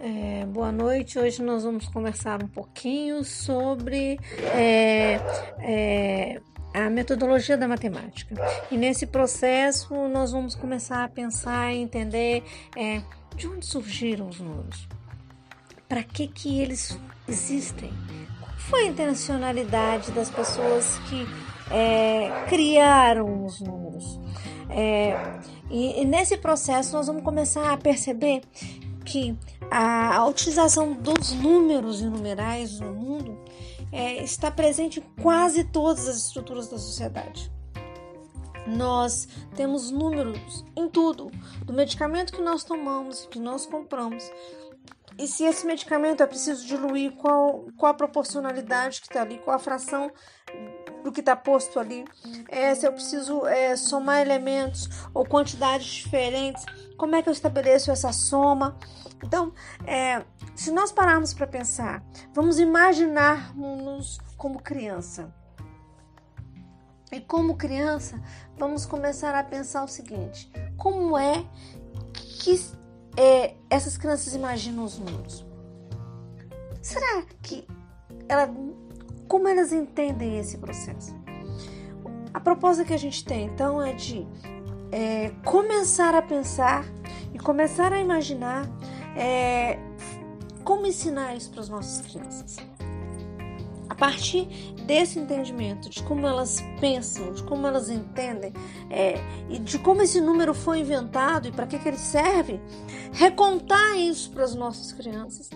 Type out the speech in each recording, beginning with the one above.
É, boa noite. Hoje nós vamos conversar um pouquinho sobre é, é, a metodologia da matemática. E nesse processo nós vamos começar a pensar e entender é, de onde surgiram os números, para que que eles existem, qual foi a intencionalidade das pessoas que é, criaram os números. É, e, e, nesse processo nós vamos começar a perceber que a, utilização dos números e numerais no mundo é, está presente em quase todas as estruturas da sociedade. Nós temos números em tudo, do medicamento que nós tomamos, que nós compramos. E se esse medicamento é preciso diluir, qual, qual a proporcionalidade que está ali, qual a fração do que está posto ali, é, se eu preciso é, somar elementos ou quantidades diferentes, como é que eu estabeleço essa soma? Então, é, se nós pararmos para pensar, vamos imaginar-nos como criança. E como criança, vamos começar a pensar o seguinte: como é que é, essas crianças imaginam os mundos? Será que ela como elas entendem esse processo? A proposta que a gente tem então é de é, começar a pensar e começar a imaginar é, como ensinar isso para as nossas crianças. A partir desse entendimento de como elas pensam, de como elas entendem é, e de como esse número foi inventado e para que, que ele serve, recontar isso para as nossas crianças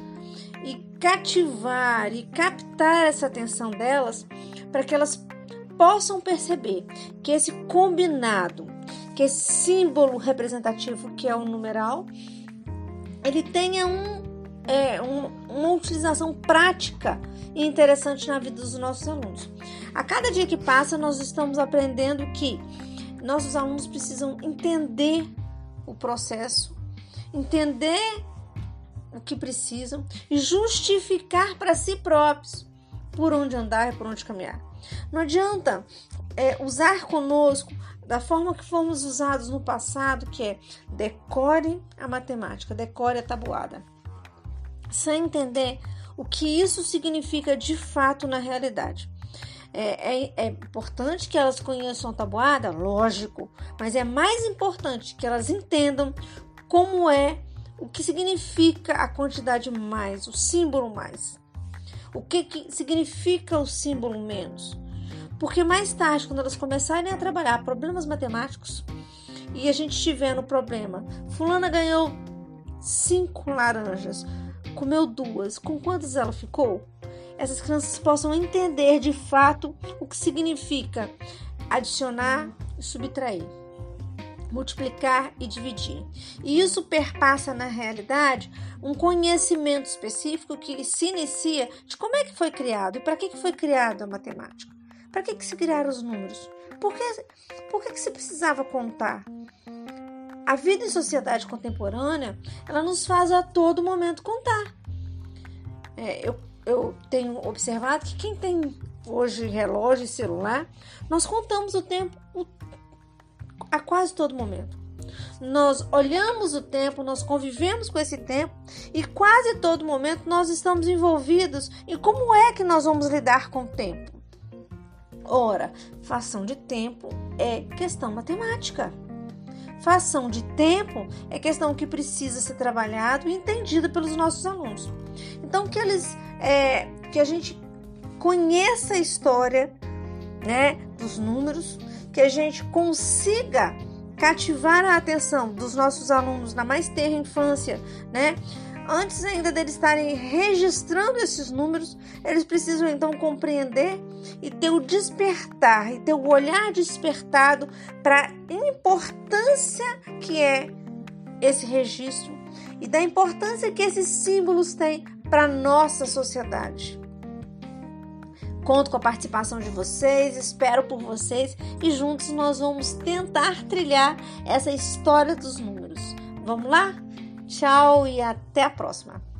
e cativar e captar essa atenção delas para que elas possam perceber que esse combinado, que símbolo representativo que é o numeral, ele tenha um, é, um, uma utilização prática e interessante na vida dos nossos alunos. A cada dia que passa, nós estamos aprendendo que nossos alunos precisam entender o processo, entender o que precisam e justificar para si próprios por onde andar e por onde caminhar. Não adianta é, usar conosco da forma que fomos usados no passado, que é decore a matemática, decore a tabuada, sem entender o que isso significa de fato na realidade. É, é, é, importante que elas conheçam a tabuada, lógico, mas é mais importante que elas entendam como é o que significa a quantidade mais, o símbolo mais. O que, que significa o símbolo menos? Porque mais tarde, quando elas começarem a trabalhar problemas matemáticos e a gente estiver no problema, fulana ganhou cinco laranjas, comeu duas, com quantas ela ficou? Essas crianças possam entender de fato o que significa adicionar e subtrair multiplicar e dividir. E isso perpassa na realidade um conhecimento específico que se inicia de como é que foi criado e para que, foi criado a matemática. Para que, que se criaram os números? Por que, por que, que se precisava contar? A vida em sociedade contemporânea, ela nos faz a todo momento contar. É, eu, eu tenho observado que quem tem hoje relógio e celular, nós contamos o tempo o a quase todo momento. Nós olhamos o tempo, nós convivemos com esse tempo e quase todo momento nós estamos envolvidos em como é que nós vamos lidar com o tempo. Ora, fação de tempo é questão matemática. Fação de tempo é questão que precisa ser trabalhado e entendida pelos nossos alunos. Então que eles, é, que a gente conheça a história, né, dos números, que a gente consiga cativar a atenção dos nossos alunos na mais terra infância, né? Antes ainda deles estarem registrando esses números, eles precisam então compreender e ter o despertar e ter o olhar despertado para a importância que é esse registro e da importância que esses símbolos têm para a nossa sociedade. Conto com a participação de vocês, espero por vocês e juntos nós vamos tentar trilhar essa história dos números. Vamos lá? Tchau e até a próxima!